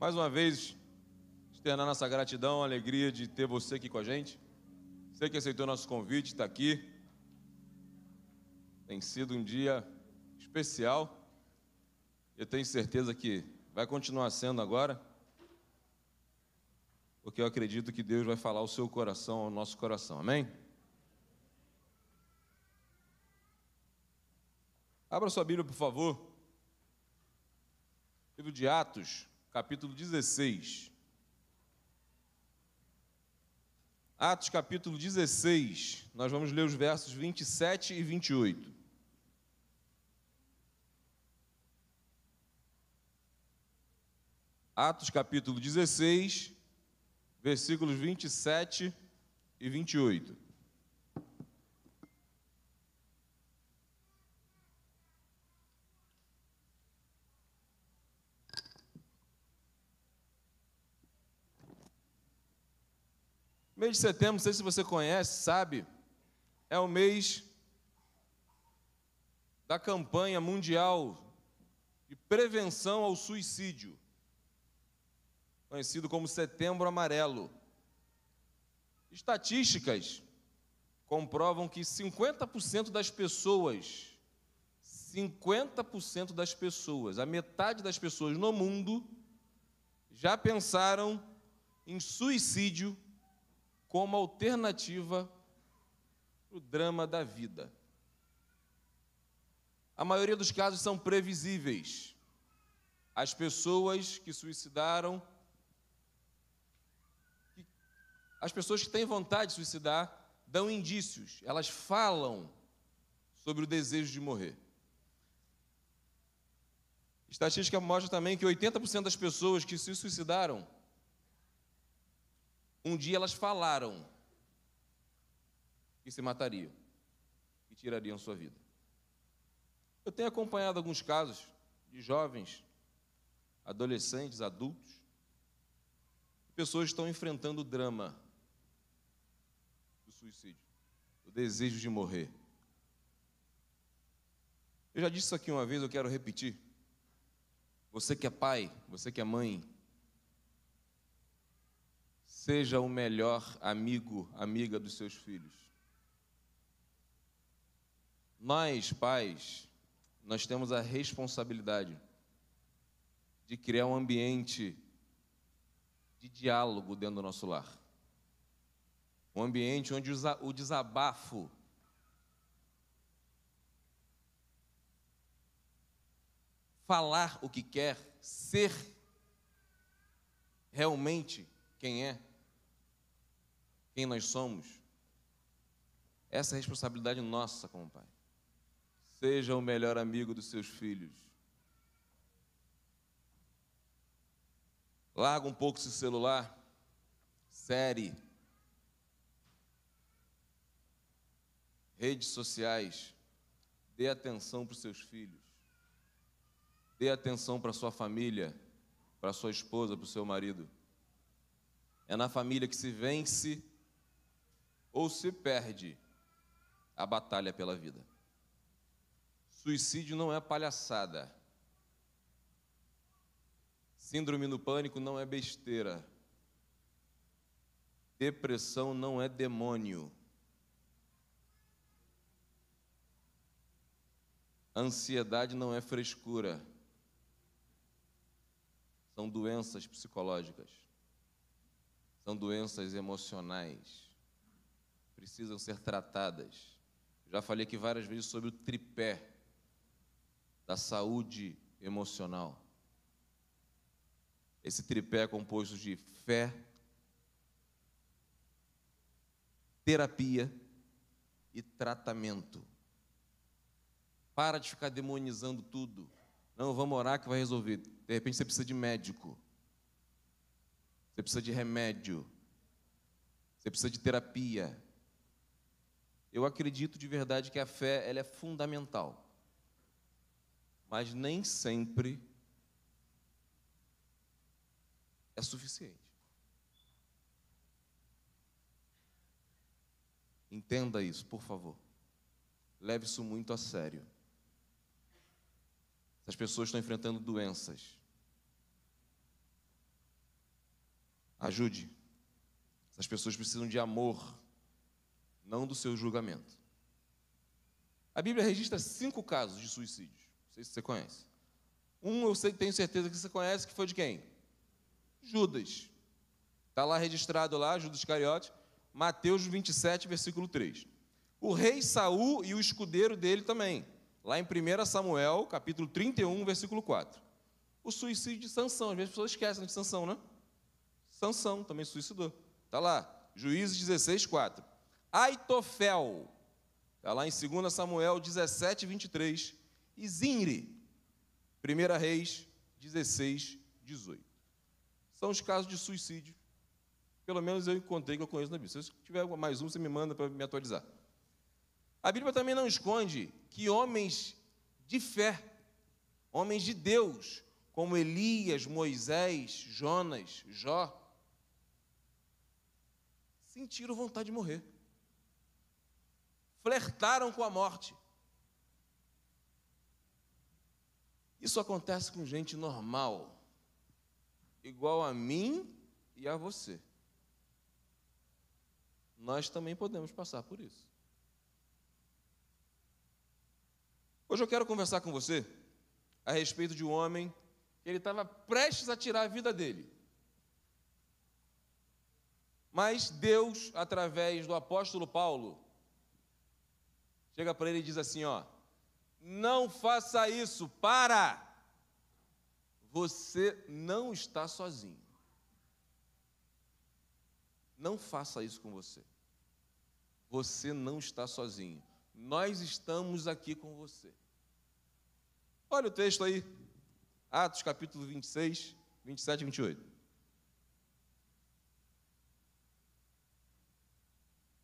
Mais uma vez, externar nossa gratidão, alegria de ter você aqui com a gente. Você que aceitou nosso convite, está aqui. Tem sido um dia especial. Eu tenho certeza que vai continuar sendo agora, porque eu acredito que Deus vai falar o seu coração ao nosso coração. Amém? Abra sua Bíblia, por favor. Livro de Atos, capítulo 16. Atos, capítulo 16. Nós vamos ler os versos 27 e 28. Atos, capítulo 16, versículos 27 e 28. Mês de setembro, não sei se você conhece, sabe, é o mês da campanha mundial de prevenção ao suicídio, conhecido como Setembro Amarelo. Estatísticas comprovam que 50% das pessoas, 50% das pessoas, a metade das pessoas no mundo já pensaram em suicídio como alternativa para o drama da vida. A maioria dos casos são previsíveis. As pessoas que suicidaram, as pessoas que têm vontade de suicidar, dão indícios, elas falam sobre o desejo de morrer. Estatística mostra também que 80% das pessoas que se suicidaram um dia elas falaram que se matariam e tirariam sua vida. Eu tenho acompanhado alguns casos de jovens, adolescentes, adultos, pessoas que estão enfrentando o drama do suicídio, o desejo de morrer. Eu já disse isso aqui uma vez, eu quero repetir. Você que é pai, você que é mãe, Seja o melhor amigo, amiga dos seus filhos. Nós, pais, nós temos a responsabilidade de criar um ambiente de diálogo dentro do nosso lar. Um ambiente onde o desabafo falar o que quer, ser realmente quem é, quem nós somos, essa é a responsabilidade nossa como pai. Seja o melhor amigo dos seus filhos. Larga um pouco esse celular, série, redes sociais. Dê atenção para os seus filhos. Dê atenção para sua família, para sua esposa, para o seu marido. É na família que se vence ou se perde a batalha pela vida. Suicídio não é palhaçada. Síndrome do pânico não é besteira. Depressão não é demônio. Ansiedade não é frescura. São doenças psicológicas. São doenças emocionais precisam ser tratadas. Já falei aqui várias vezes sobre o tripé da saúde emocional. Esse tripé é composto de fé, terapia e tratamento. Para de ficar demonizando tudo. Não, vamos orar que vai resolver. De repente você precisa de médico. Você precisa de remédio. Você precisa de terapia. Eu acredito de verdade que a fé ela é fundamental, mas nem sempre é suficiente. Entenda isso, por favor. Leve isso muito a sério. As pessoas estão enfrentando doenças. Ajude. Essas pessoas precisam de amor, não do seu julgamento. A Bíblia registra cinco casos de suicídio. Não sei se você conhece. Um eu sei, tenho certeza que você conhece, que foi de quem? Judas. Está lá registrado lá, Judas Iscariote, Mateus 27, versículo 3. O rei Saul e o escudeiro dele também. Lá em 1 Samuel, capítulo 31, versículo 4. O suicídio de Sansão. Às vezes as pessoas esquecem de Sansão, né? Sansão também suicidou. Está lá, Juízes 16, 4. Aitofel, está lá em 2 Samuel 17, 23. E Zinri, 1 Reis 16, 18. São os casos de suicídio. Pelo menos eu encontrei que eu conheço na Bíblia. Se tiver mais um, você me manda para me atualizar. A Bíblia também não esconde que homens de fé, homens de Deus, como Elias, Moisés, Jonas, Jó, sentiram vontade de morrer. Flertaram com a morte. Isso acontece com gente normal, igual a mim e a você. Nós também podemos passar por isso. Hoje eu quero conversar com você a respeito de um homem que ele estava prestes a tirar a vida dele. Mas Deus, através do apóstolo Paulo, chega para ele e diz assim: ó, não faça isso, para! Você não está sozinho. Não faça isso com você. Você não está sozinho. Nós estamos aqui com você. Olha o texto aí, Atos capítulo 26, 27 e 28.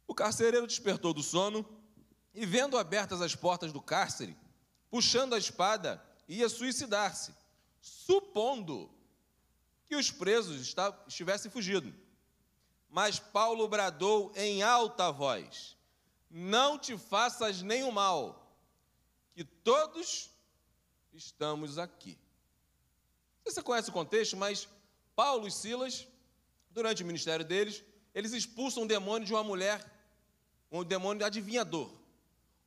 O carcereiro despertou do sono e, vendo abertas as portas do cárcere, puxando a espada, ia suicidar-se, supondo que os presos estivessem fugido. Mas Paulo bradou em alta voz: Não te faças nenhum mal, que todos estamos aqui. Você conhece o contexto, mas Paulo e Silas, durante o ministério deles, eles expulsam um demônio de uma mulher, um demônio adivinhador.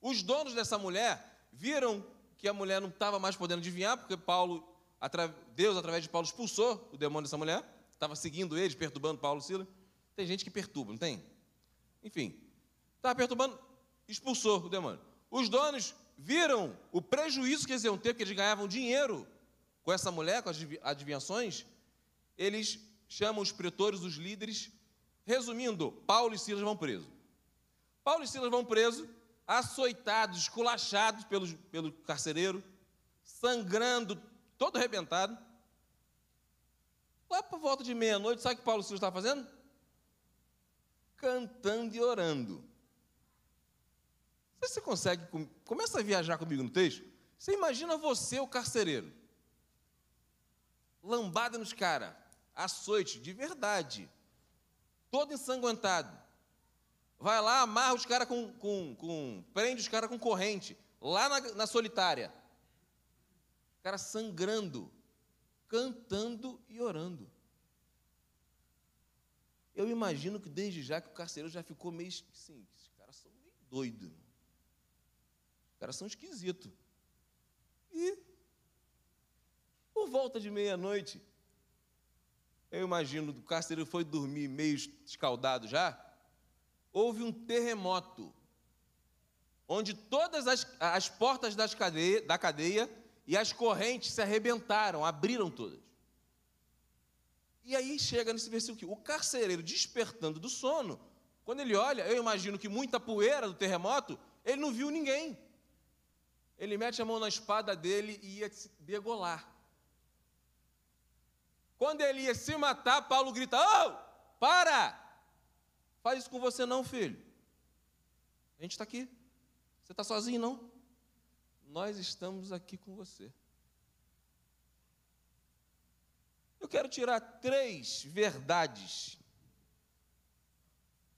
Os donos dessa mulher viram que a mulher não estava mais podendo adivinhar, porque Paulo, Deus, através de Paulo, expulsou o demônio dessa mulher, estava seguindo eles, perturbando Paulo e Silas. Tem gente que perturba, não tem? Enfim, estava perturbando, expulsou o demônio. Os donos viram o prejuízo que eles iam ter, porque eles ganhavam dinheiro com essa mulher, com as adivinhações, eles chamam os pretores, os líderes. Resumindo, Paulo e Silas vão presos. Paulo e Silas vão presos, açoitados, esculachados pelo, pelo carcereiro, sangrando, todo arrebentado. Lá por volta de meia-noite, sabe o que Paulo Silas estavam fazendo? Cantando e orando. Você consegue, começa a viajar comigo no texto. Você imagina você, o carcereiro, lambada nos caras, açoite, de verdade, todo ensanguentado. Vai lá, amarra os caras com, com, com, prende os caras com corrente, lá na, na solitária. O cara sangrando, cantando e orando. Eu imagino que desde já que o carcereiro já ficou meio assim, esses caras são meio doidos. Os caras são esquisitos. E, por volta de meia-noite, eu imagino que o carcereiro foi dormir meio escaldado já, houve um terremoto, onde todas as, as portas cadeia, da cadeia e as correntes se arrebentaram, abriram todas. E aí chega nesse versículo aqui, o carcereiro despertando do sono, quando ele olha, eu imagino que muita poeira do terremoto, ele não viu ninguém ele mete a mão na espada dele e ia se degolar. Quando ele ia se matar, Paulo grita: Oh, para! Faz isso com você, não, filho. A gente está aqui. Você está sozinho, não? Nós estamos aqui com você. Eu quero tirar três verdades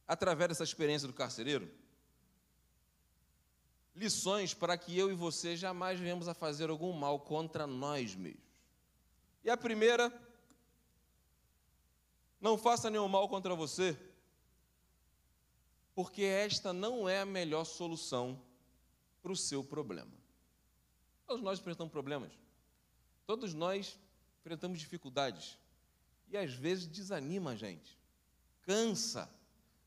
através dessa experiência do carcereiro lições para que eu e você jamais venhamos a fazer algum mal contra nós mesmos. E a primeira Não faça nenhum mal contra você, porque esta não é a melhor solução para o seu problema. Todos nós enfrentamos problemas, todos nós enfrentamos dificuldades, e às vezes desanima a gente, cansa,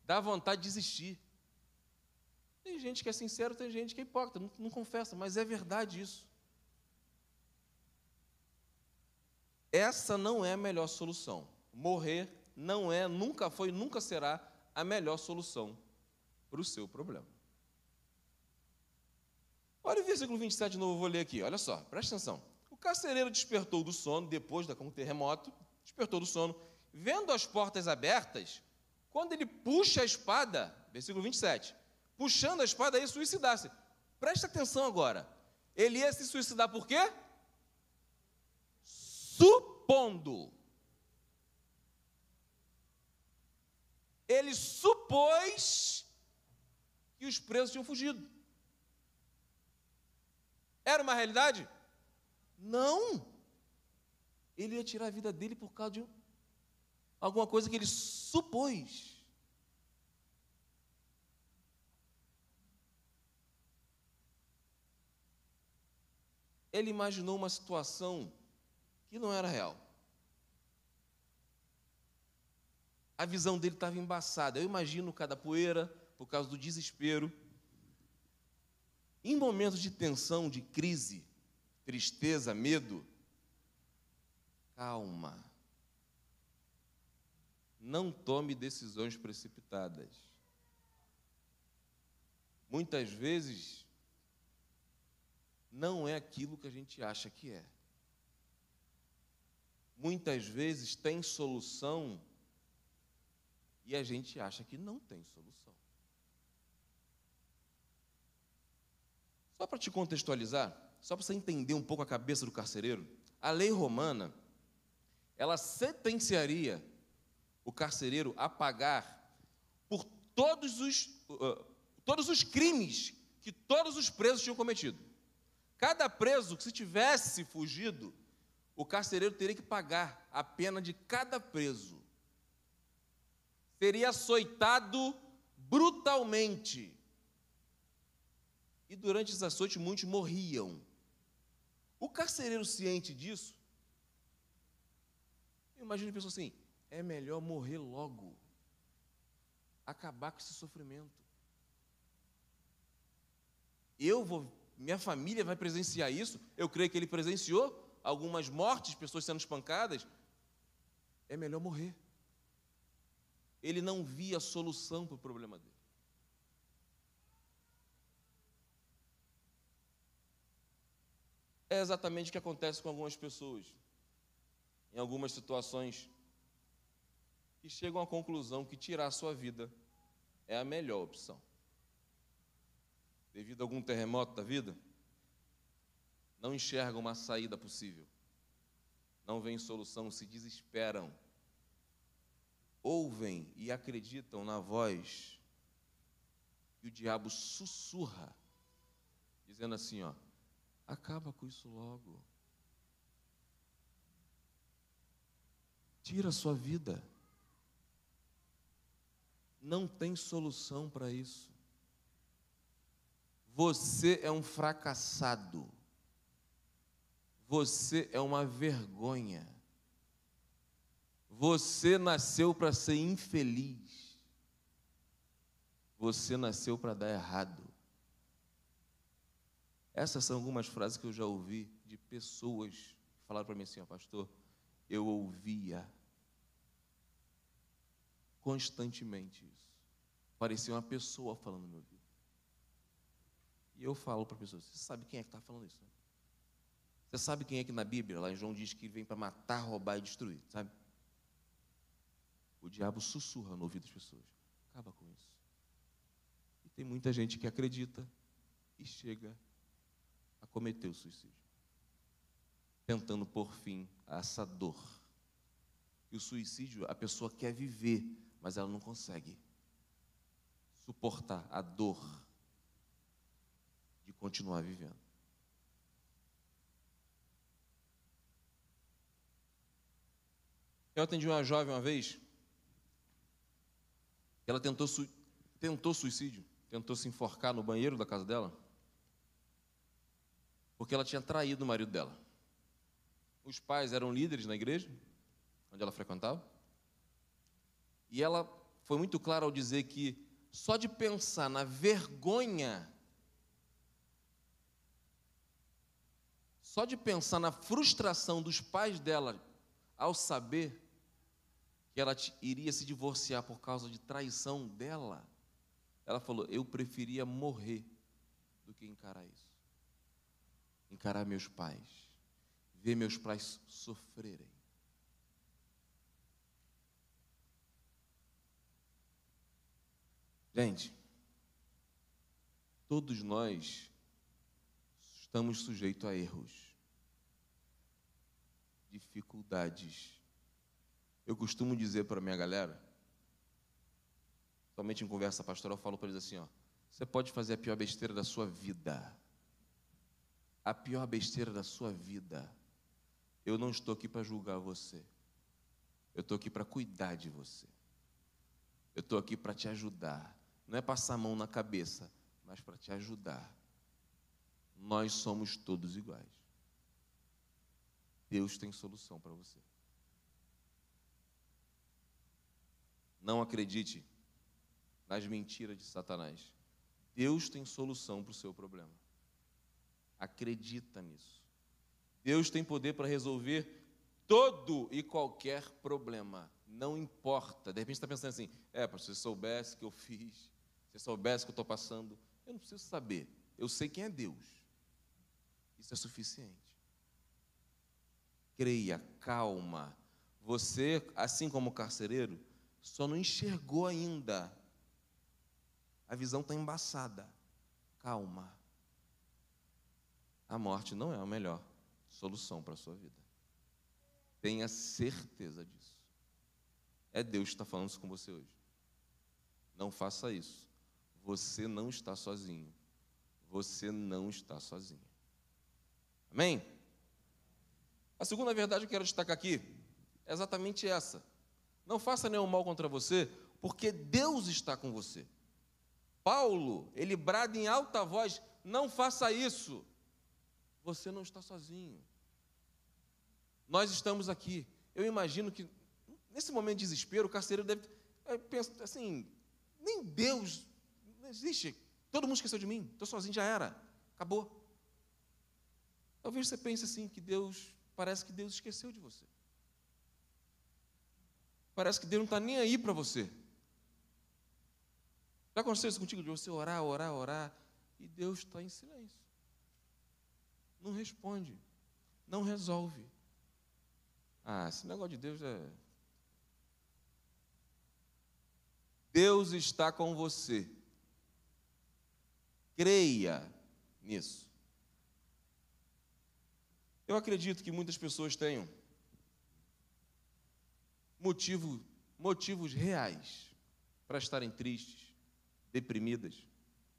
dá vontade de desistir. Tem gente que é sincero, tem gente que é hipócrita, não, não confessa, mas é verdade isso. Essa não é a melhor solução. Morrer não é, nunca foi, nunca será a melhor solução para o seu problema. Olha o versículo 27 de novo, vou ler aqui, olha só, presta atenção. O carcereiro despertou do sono, depois da com um terremoto, despertou do sono, vendo as portas abertas, quando ele puxa a espada, versículo 27, puxando a espada, ia suicidar-se. Presta atenção agora. Ele ia se suicidar por quê? Supondo. Ele supôs que os presos tinham fugido. Era uma realidade? Não. Ele ia tirar a vida dele por causa de alguma coisa que ele supôs. Ele imaginou uma situação que não era real. A visão dele estava embaçada. Eu imagino cada poeira, por causa do desespero. Em momentos de tensão, de crise, tristeza, medo, calma. Não tome decisões precipitadas. Muitas vezes, não é aquilo que a gente acha que é. Muitas vezes tem solução e a gente acha que não tem solução. Só para te contextualizar, só para você entender um pouco a cabeça do carcereiro, a lei romana, ela sentenciaria o carcereiro a pagar por todos os, uh, todos os crimes que todos os presos tinham cometido. Cada preso que se tivesse fugido, o carcereiro teria que pagar a pena de cada preso. Seria açoitado brutalmente. E durante esse açoite muitos morriam. O carcereiro ciente disso, eu imagino a pessoa assim, é melhor morrer logo, acabar com esse sofrimento. Eu vou, minha família vai presenciar isso, eu creio que ele presenciou algumas mortes, pessoas sendo espancadas, é melhor morrer. Ele não via solução para o problema dele. É exatamente o que acontece com algumas pessoas, em algumas situações, que chegam à conclusão que tirar a sua vida é a melhor opção. Devido a algum terremoto da vida, não enxergam uma saída possível, não veem solução, se desesperam, ouvem e acreditam na voz que o diabo sussurra, dizendo assim: ó, Acaba com isso logo. Tira a sua vida. Não tem solução para isso. Você é um fracassado. Você é uma vergonha. Você nasceu para ser infeliz. Você nasceu para dar errado. Essas são algumas frases que eu já ouvi de pessoas que falaram para mim assim, ó, pastor, eu ouvia constantemente isso. Parecia uma pessoa falando no meu ouvido. E eu falo para a pessoa, você sabe quem é que está falando isso? Né? Você sabe quem é que na Bíblia, lá em João diz que ele vem para matar, roubar e destruir, sabe? O diabo sussurra no ouvido das pessoas. Acaba com isso. E tem muita gente que acredita e chega a cometer o suicídio, tentando por fim a essa dor. E o suicídio, a pessoa quer viver, mas ela não consegue suportar a dor de continuar vivendo. Eu atendi uma jovem uma vez, Ela tentou, tentou suicídio, tentou se enforcar no banheiro da casa dela, porque ela tinha traído o marido dela. Os pais eram líderes na igreja, onde ela frequentava, e ela foi muito clara ao dizer que só de pensar na vergonha, só de pensar na frustração dos pais dela ao saber que ela iria se divorciar por causa de traição dela, ela falou: Eu preferia morrer do que encarar isso. Encarar meus pais, ver meus pais sofrerem. Gente, todos nós estamos sujeitos a erros, dificuldades, eu costumo dizer para minha galera, somente em conversa pastoral, eu falo para eles assim: ó, você pode fazer a pior besteira da sua vida. A pior besteira da sua vida. Eu não estou aqui para julgar você. Eu estou aqui para cuidar de você. Eu estou aqui para te ajudar. Não é passar a mão na cabeça, mas para te ajudar. Nós somos todos iguais. Deus tem solução para você. Não acredite nas mentiras de Satanás. Deus tem solução para o seu problema. Acredita nisso. Deus tem poder para resolver todo e qualquer problema. Não importa. De repente está pensando assim: é, para se soubesse que eu fiz, se soubesse que eu estou passando, eu não preciso saber. Eu sei quem é Deus. Isso é suficiente. Creia, calma. Você, assim como o carcereiro, só não enxergou ainda. A visão está embaçada. Calma. A morte não é a melhor solução para a sua vida. Tenha certeza disso. É Deus que está falando isso com você hoje. Não faça isso. Você não está sozinho. Você não está sozinho. Amém? A segunda verdade que eu quero destacar aqui é exatamente essa. Não faça nenhum mal contra você, porque Deus está com você. Paulo, ele brada em alta voz: não faça isso. Você não está sozinho. Nós estamos aqui. Eu imagino que, nesse momento de desespero, o carcereiro deve pensar assim: nem Deus, não existe. Todo mundo esqueceu de mim, estou sozinho, já era, acabou. Talvez você pense assim: que Deus, parece que Deus esqueceu de você. Parece que Deus não está nem aí para você. Já aconteceu isso contigo de você orar, orar, orar, e Deus está em silêncio. Não responde, não resolve. Ah, esse negócio de Deus é. Deus está com você. Creia nisso. Eu acredito que muitas pessoas tenham motivo, motivos reais para estarem tristes, deprimidas,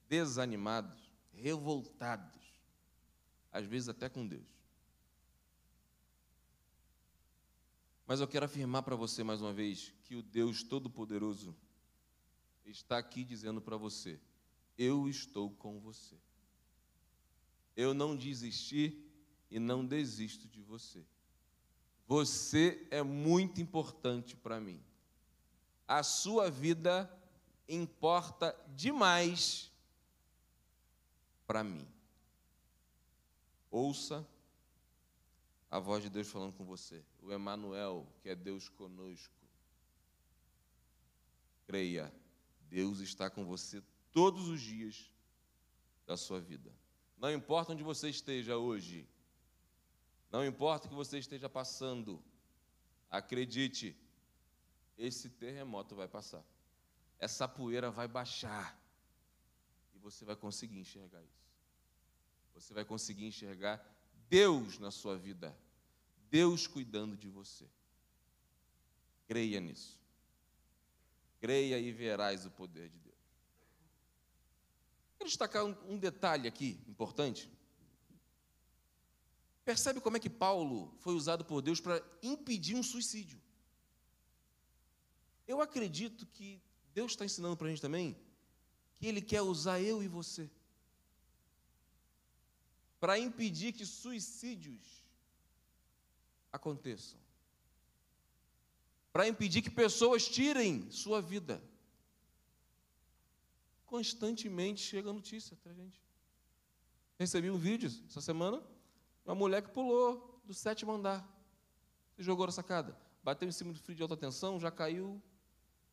desanimados, revoltados, às vezes até com Deus. Mas eu quero afirmar para você mais uma vez que o Deus Todo-Poderoso está aqui dizendo para você: Eu estou com você. Eu não desisti e não desisto de você. Você é muito importante para mim. A sua vida importa demais para mim. Ouça a voz de Deus falando com você. O Emanuel, que é Deus conosco. Creia, Deus está com você todos os dias da sua vida. Não importa onde você esteja hoje, não importa o que você esteja passando, acredite, esse terremoto vai passar. Essa poeira vai baixar. E você vai conseguir enxergar isso. Você vai conseguir enxergar Deus na sua vida. Deus cuidando de você. Creia nisso. Creia e verás o poder de Deus. Quero destacar um, um detalhe aqui importante. Percebe como é que Paulo foi usado por Deus para impedir um suicídio? Eu acredito que Deus está ensinando para a gente também que Ele quer usar eu e você para impedir que suicídios aconteçam, para impedir que pessoas tirem sua vida. Constantemente chega notícia para a gente. Recebi um vídeo essa semana, uma mulher que pulou do sétimo andar, se jogou na sacada, bateu em cima do frio de alta tensão, já caiu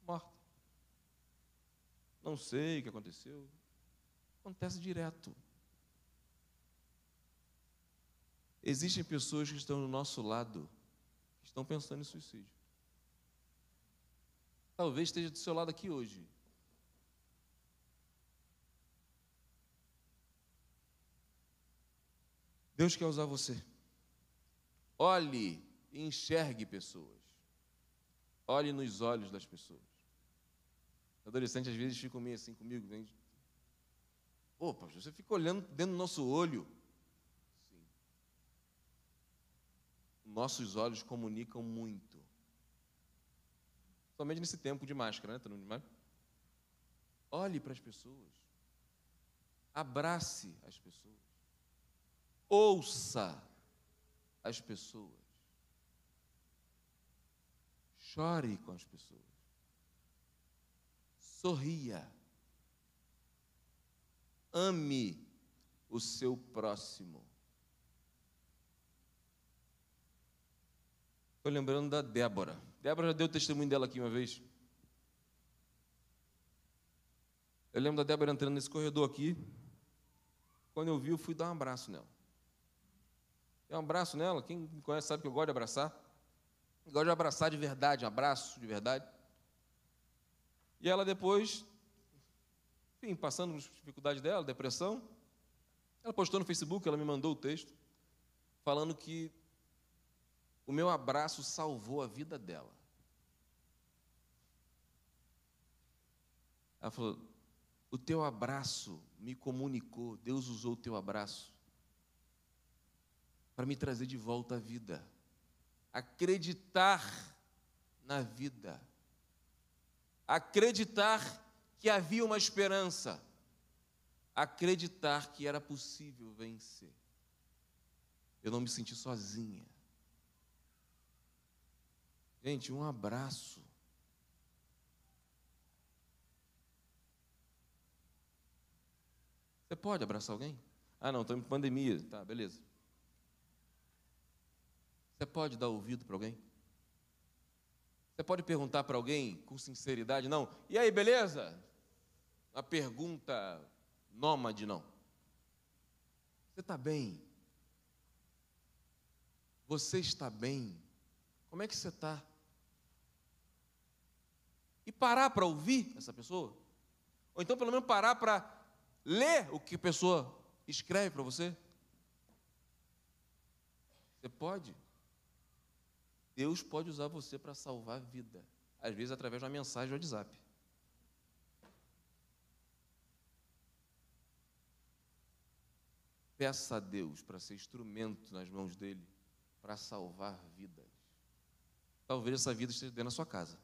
morta. Não sei o que aconteceu. Acontece direto. Existem pessoas que estão do nosso lado, que estão pensando em suicídio. Talvez esteja do seu lado aqui hoje. Deus quer usar você. Olhe e enxergue pessoas. Olhe nos olhos das pessoas. Adolescentes às vezes ficam meio assim comigo. Vem. Pastor, você fica olhando dentro do nosso olho. Nossos olhos comunicam muito. Somente nesse tempo de máscara, né? Todo mundo. Olhe para as pessoas. Abrace as pessoas. Ouça as pessoas. Chore com as pessoas. Sorria. Ame o seu próximo. Estou lembrando da Débora. Débora já deu o testemunho dela aqui uma vez. Eu lembro da Débora entrando nesse corredor aqui. Quando eu vi, eu fui dar um abraço nela. Dei um abraço nela. Quem me conhece sabe que eu gosto de abraçar. Eu gosto de abraçar de verdade, um abraço de verdade. E ela depois, enfim, passando as dificuldades dela, depressão, ela postou no Facebook, ela me mandou o texto, falando que o meu abraço salvou a vida dela. Ela falou: O teu abraço me comunicou, Deus usou o teu abraço para me trazer de volta à vida. Acreditar na vida acreditar que havia uma esperança, acreditar que era possível vencer. Eu não me senti sozinha. Gente, um abraço. Você pode abraçar alguém? Ah, não, estamos em pandemia. Tá, beleza. Você pode dar ouvido para alguém? Você pode perguntar para alguém com sinceridade, não? E aí, beleza? Uma pergunta nômade, não. Você está bem? Você está bem? Como é que você está? E parar para ouvir essa pessoa? Ou então, pelo menos, parar para ler o que a pessoa escreve para você? Você pode? Deus pode usar você para salvar a vida, às vezes através de uma mensagem de WhatsApp. Peça a Deus para ser instrumento nas mãos dele para salvar vidas. Talvez essa vida esteja dentro da sua casa.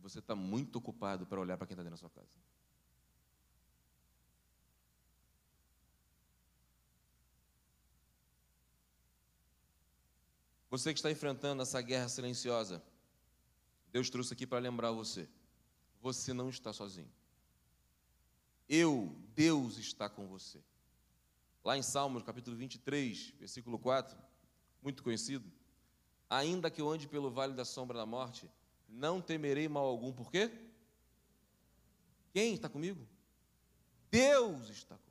Você está muito ocupado para olhar para quem está dentro da sua casa. Você que está enfrentando essa guerra silenciosa, Deus trouxe aqui para lembrar você: você não está sozinho. Eu, Deus, está com você. Lá em Salmos, capítulo 23, versículo 4, muito conhecido. Ainda que eu ande pelo vale da sombra da morte, não temerei mal algum, por quê? Quem está comigo? Deus está comigo.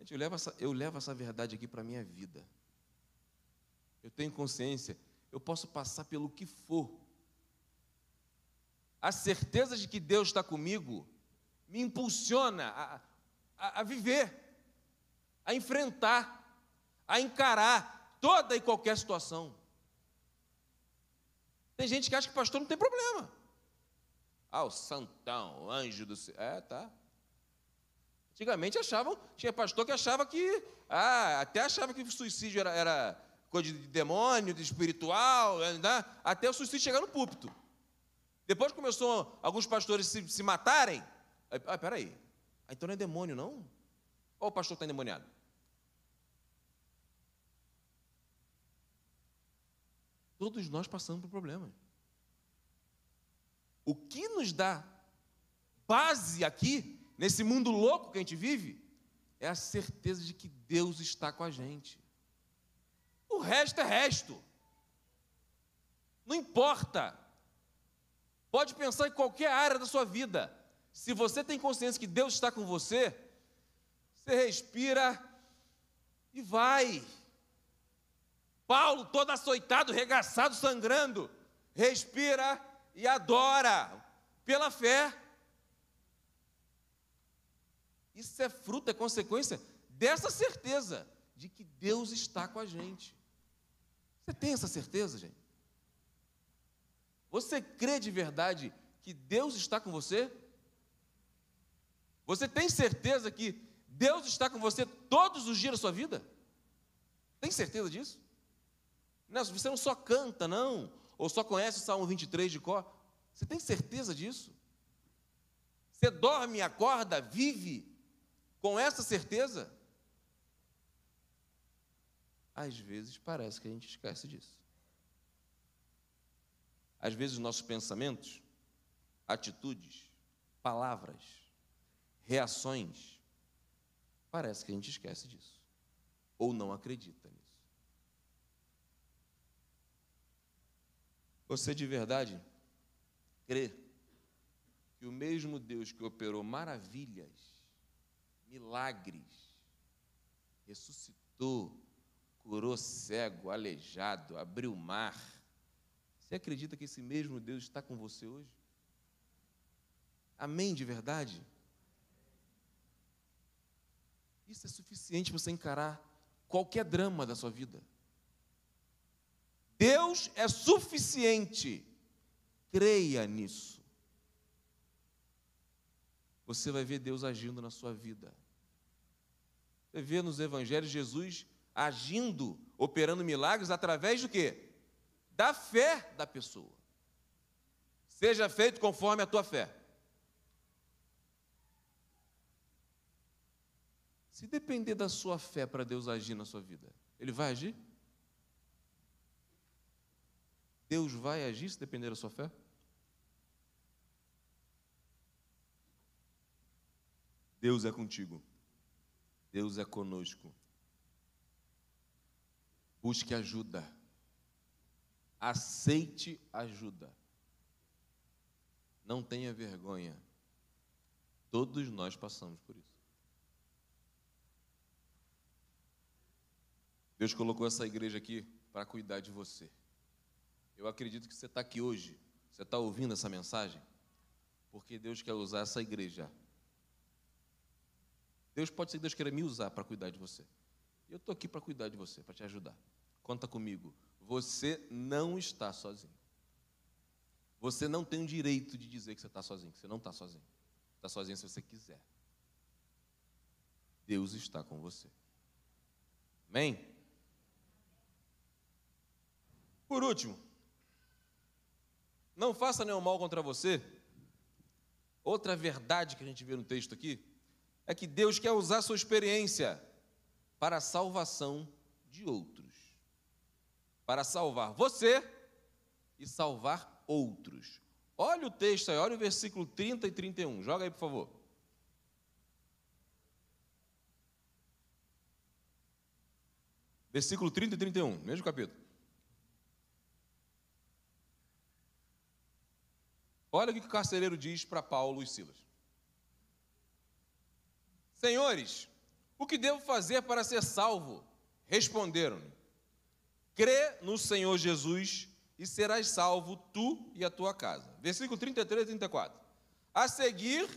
Gente, eu levo essa, eu levo essa verdade aqui para a minha vida. Eu tenho consciência, eu posso passar pelo que for. A certeza de que Deus está comigo me impulsiona a, a, a viver, a enfrentar, a encarar toda e qualquer situação. Tem gente que acha que pastor não tem problema. Ah, o santão, o anjo do céu. É, tá. Antigamente achavam, tinha pastor que achava que, ah, até achava que o suicídio era, era coisa de demônio, de espiritual, né? até o suicídio chegar no púlpito. Depois começou alguns pastores se, se matarem. Ah, peraí, então não é demônio, não? Ou o pastor está endemoniado? Todos nós passamos por problemas. O que nos dá base aqui, nesse mundo louco que a gente vive, é a certeza de que Deus está com a gente. O resto é resto. Não importa. Pode pensar em qualquer área da sua vida. Se você tem consciência que Deus está com você, você respira e vai. Paulo, todo açoitado, regaçado, sangrando, respira e adora pela fé. Isso é fruto, é consequência dessa certeza de que Deus está com a gente. Você tem essa certeza, gente? Você crê de verdade que Deus está com você? Você tem certeza que Deus está com você todos os dias da sua vida? Tem certeza disso? Não, você não só canta, não, ou só conhece o Salmo 23 de cor. Você tem certeza disso? Você dorme, acorda, vive com essa certeza? Às vezes parece que a gente esquece disso. Às vezes nossos pensamentos, atitudes, palavras, reações, parece que a gente esquece disso. Ou não acredita nisso. Você de verdade crê que o mesmo Deus que operou maravilhas, milagres, ressuscitou, curou cego, aleijado, abriu mar. Você acredita que esse mesmo Deus está com você hoje? Amém de verdade? Isso é suficiente para você encarar qualquer drama da sua vida. Deus é suficiente. Creia nisso. Você vai ver Deus agindo na sua vida. Você vê nos evangelhos Jesus agindo, operando milagres através do quê? Da fé da pessoa. Seja feito conforme a tua fé. Se depender da sua fé para Deus agir na sua vida, Ele vai agir? Deus vai agir se depender da sua fé? Deus é contigo. Deus é conosco. Busque ajuda. Aceite ajuda. Não tenha vergonha. Todos nós passamos por isso. Deus colocou essa igreja aqui para cuidar de você. Eu acredito que você está aqui hoje, você está ouvindo essa mensagem, porque Deus quer usar essa igreja. Deus pode ser que Deus queira me usar para cuidar de você. Eu estou aqui para cuidar de você, para te ajudar. Conta comigo. Você não está sozinho. Você não tem o direito de dizer que você está sozinho, que você não está sozinho. Está sozinho se você quiser. Deus está com você. Amém? Por último, não faça nenhum mal contra você. Outra verdade que a gente vê no texto aqui é que Deus quer usar sua experiência para a salvação de outros para salvar você e salvar outros. Olha o texto aí, olha o versículo 30 e 31. Joga aí, por favor. Versículo 30 e 31, mesmo capítulo. Olha o que o carcereiro diz para Paulo e Silas. Senhores, o que devo fazer para ser salvo? Responderam-lhe crê no Senhor Jesus e serás salvo tu e a tua casa. Versículo 33 e 34. A seguir,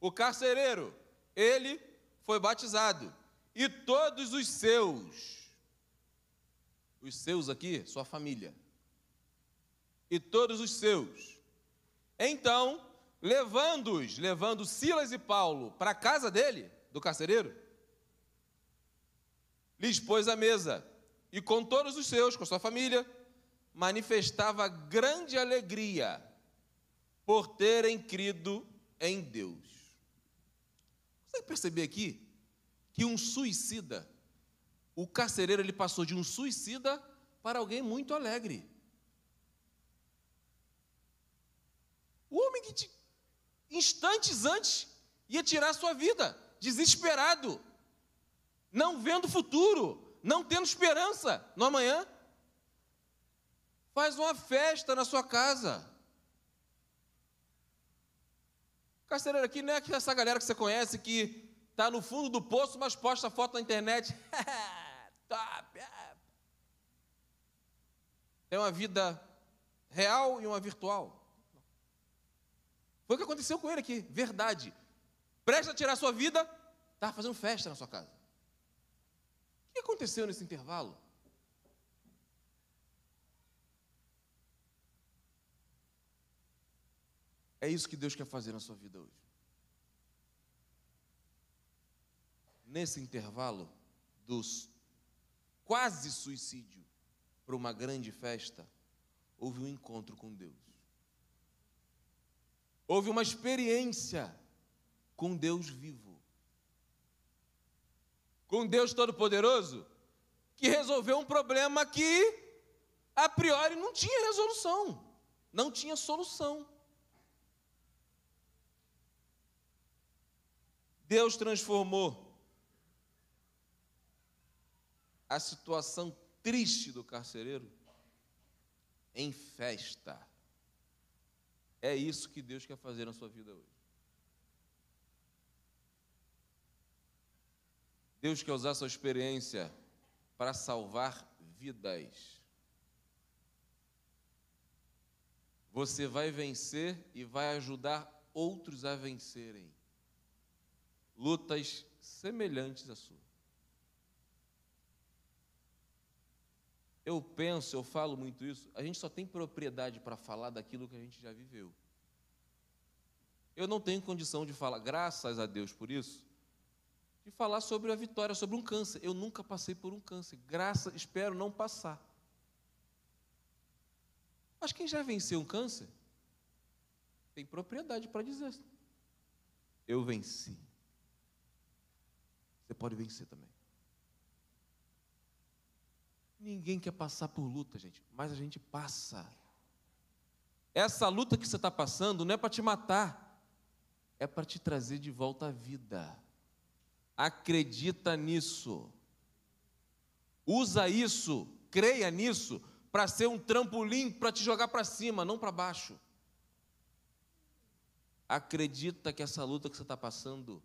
o carcereiro, ele foi batizado, e todos os seus, os seus aqui, sua família, e todos os seus. Então, levando-os, levando Silas e Paulo para a casa dele, do carcereiro, lhes pôs a mesa e com todos os seus, com sua família, manifestava grande alegria por terem crido em Deus. Você perceber aqui que um suicida, o carcereiro ele passou de um suicida para alguém muito alegre. O homem que instantes antes ia tirar sua vida, desesperado, não vendo futuro, não tendo esperança no amanhã. Faz uma festa na sua casa. Carcereiro aqui não é essa galera que você conhece que está no fundo do poço, mas posta foto na internet. Top! É. Tem uma vida real e uma virtual. Foi o que aconteceu com ele aqui, verdade. Presta a tirar a sua vida, estava fazendo festa na sua casa. O que aconteceu nesse intervalo? É isso que Deus quer fazer na sua vida hoje. Nesse intervalo dos quase suicídio para uma grande festa, houve um encontro com Deus. Houve uma experiência com Deus vivo. Com Deus Todo-Poderoso, que resolveu um problema que, a priori, não tinha resolução, não tinha solução. Deus transformou a situação triste do carcereiro em festa. É isso que Deus quer fazer na sua vida hoje. Deus quer usar sua experiência para salvar vidas. Você vai vencer e vai ajudar outros a vencerem lutas semelhantes à sua. Eu penso, eu falo muito isso, a gente só tem propriedade para falar daquilo que a gente já viveu. Eu não tenho condição de falar, graças a Deus por isso, de falar sobre a vitória, sobre um câncer. Eu nunca passei por um câncer, graças, espero não passar. Mas quem já venceu um câncer, tem propriedade para dizer: eu venci você pode vencer também. Ninguém quer passar por luta, gente, mas a gente passa. Essa luta que você está passando não é para te matar, é para te trazer de volta à vida. Acredita nisso. Usa isso, creia nisso, para ser um trampolim para te jogar para cima, não para baixo. Acredita que essa luta que você está passando,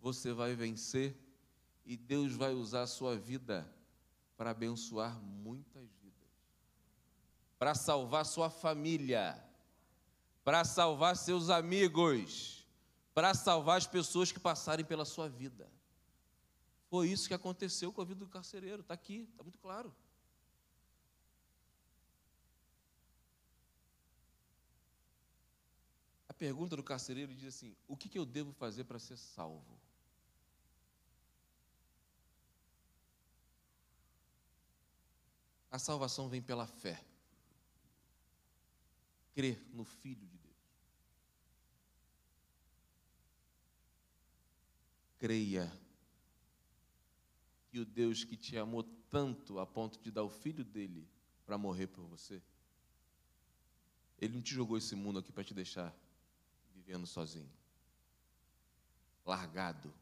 você vai vencer e Deus vai usar a sua vida para abençoar muitas vidas, para salvar sua família, para salvar seus amigos, para salvar as pessoas que passarem pela sua vida. Foi isso que aconteceu com a vida do carcereiro, está aqui, está muito claro. A pergunta do carcereiro diz assim: O que, que eu devo fazer para ser salvo? A salvação vem pela fé. Crer no Filho de Deus. Creia que o Deus que te amou tanto a ponto de dar o filho dele para morrer por você, ele não te jogou esse mundo aqui para te deixar vivendo sozinho, largado.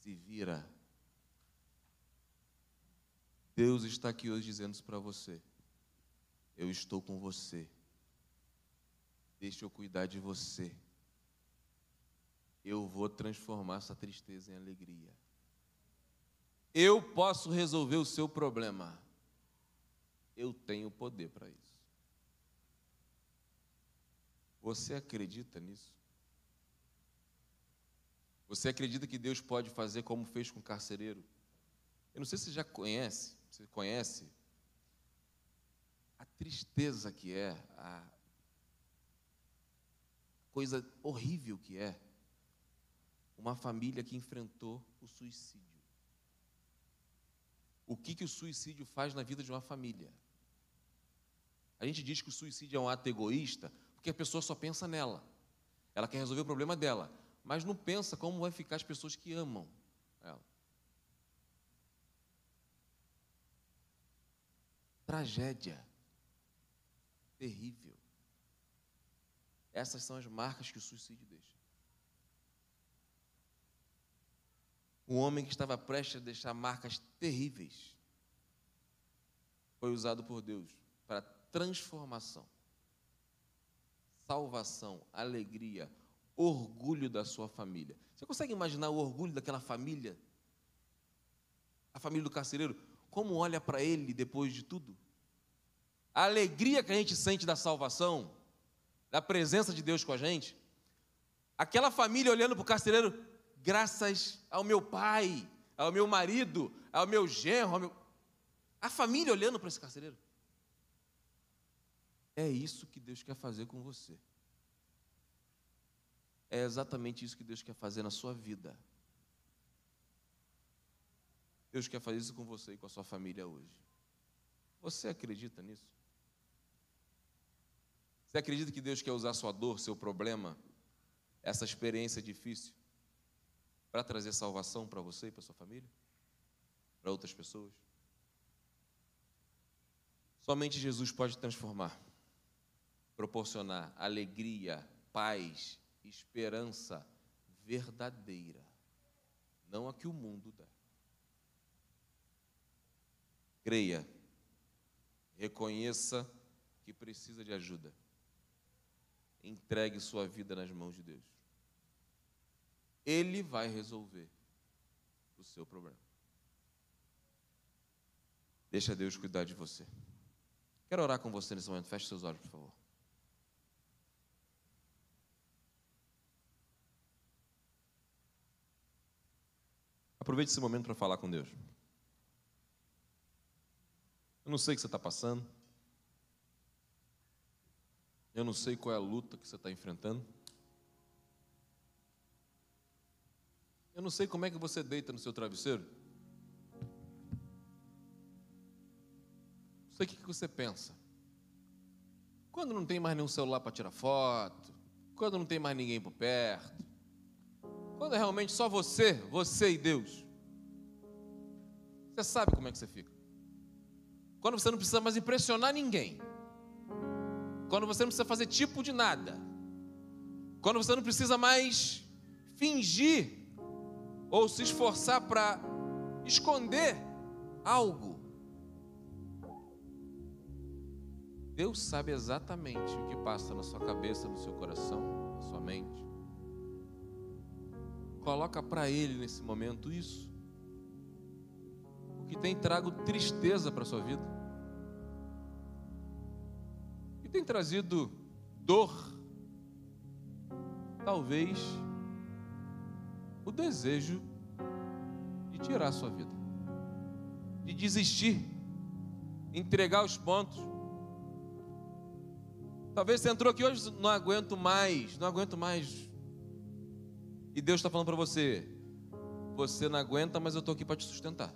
Se vira Deus está aqui hoje dizendo para você. Eu estou com você. Deixa eu cuidar de você. Eu vou transformar essa tristeza em alegria. Eu posso resolver o seu problema. Eu tenho poder para isso. Você acredita nisso? Você acredita que Deus pode fazer como fez com o carcereiro? Eu não sei se você já conhece, você conhece a tristeza que é, a coisa horrível que é uma família que enfrentou o suicídio. o que, que o suicídio faz na vida de uma família. A gente diz que o suicídio é um ato egoísta porque a pessoa só pensa nela. Ela quer resolver o problema dela, mas não pensa como vai ficar as pessoas que amam ela. Tragédia. Terrível. Essas são as marcas que o suicídio deixa. Um homem que estava prestes a deixar marcas terríveis foi usado por Deus para transformação, salvação, alegria, orgulho da sua família. Você consegue imaginar o orgulho daquela família? A família do carcereiro, como olha para ele depois de tudo? A alegria que a gente sente da salvação, da presença de Deus com a gente. Aquela família olhando para o carcereiro, graças ao meu pai, ao meu marido, ao meu genro, ao meu... a família olhando para esse carcereiro. É isso que Deus quer fazer com você. É exatamente isso que Deus quer fazer na sua vida. Deus quer fazer isso com você e com a sua família hoje. Você acredita nisso? Você acredita que Deus quer usar sua dor, seu problema, essa experiência difícil, para trazer salvação para você e para sua família? Para outras pessoas? Somente Jesus pode transformar proporcionar alegria, paz, esperança verdadeira, não a que o mundo dá. Creia, reconheça que precisa de ajuda, entregue sua vida nas mãos de Deus. Ele vai resolver o seu problema. Deixa Deus cuidar de você. Quero orar com você nesse momento. Feche seus olhos, por favor. Aproveite esse momento para falar com Deus. Eu não sei o que você está passando. Eu não sei qual é a luta que você está enfrentando. Eu não sei como é que você deita no seu travesseiro. Não sei o que você pensa. Quando não tem mais nenhum celular para tirar foto, quando não tem mais ninguém por perto, quando é realmente só você, você e Deus. Você sabe como é que você fica. Quando você não precisa mais impressionar ninguém. Quando você não precisa fazer tipo de nada. Quando você não precisa mais fingir ou se esforçar para esconder algo. Deus sabe exatamente o que passa na sua cabeça, no seu coração, na sua mente. Coloca para Ele nesse momento isso. Que tem trago tristeza para a sua vida. Que tem trazido dor. Talvez o desejo de tirar a sua vida, de desistir, entregar os pontos. Talvez você entrou aqui hoje, não aguento mais, não aguento mais e Deus está falando para você: você não aguenta, mas eu estou aqui para te sustentar.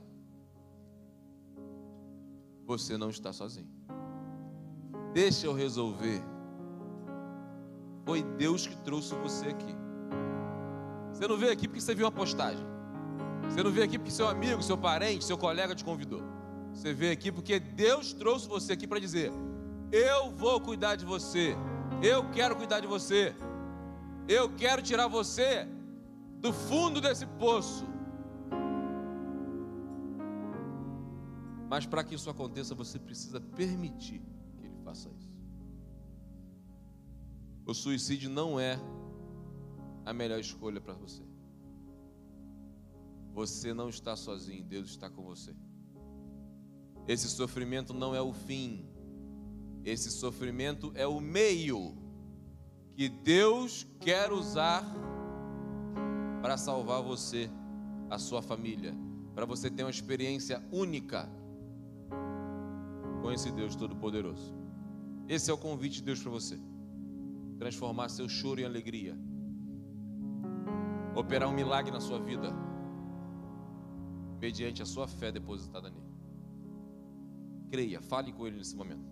Você não está sozinho. Deixa eu resolver. Foi Deus que trouxe você aqui. Você não veio aqui porque você viu uma postagem. Você não veio aqui porque seu amigo, seu parente, seu colega te convidou. Você veio aqui porque Deus trouxe você aqui para dizer: Eu vou cuidar de você. Eu quero cuidar de você. Eu quero tirar você do fundo desse poço. Mas para que isso aconteça, você precisa permitir que ele faça isso. O suicídio não é a melhor escolha para você. Você não está sozinho, Deus está com você. Esse sofrimento não é o fim, esse sofrimento é o meio que Deus quer usar para salvar você, a sua família, para você ter uma experiência única com esse Deus Todo-Poderoso. Esse é o convite de Deus para você. Transformar seu choro em alegria. Operar um milagre na sua vida, mediante a sua fé depositada nele. Creia, fale com Ele nesse momento.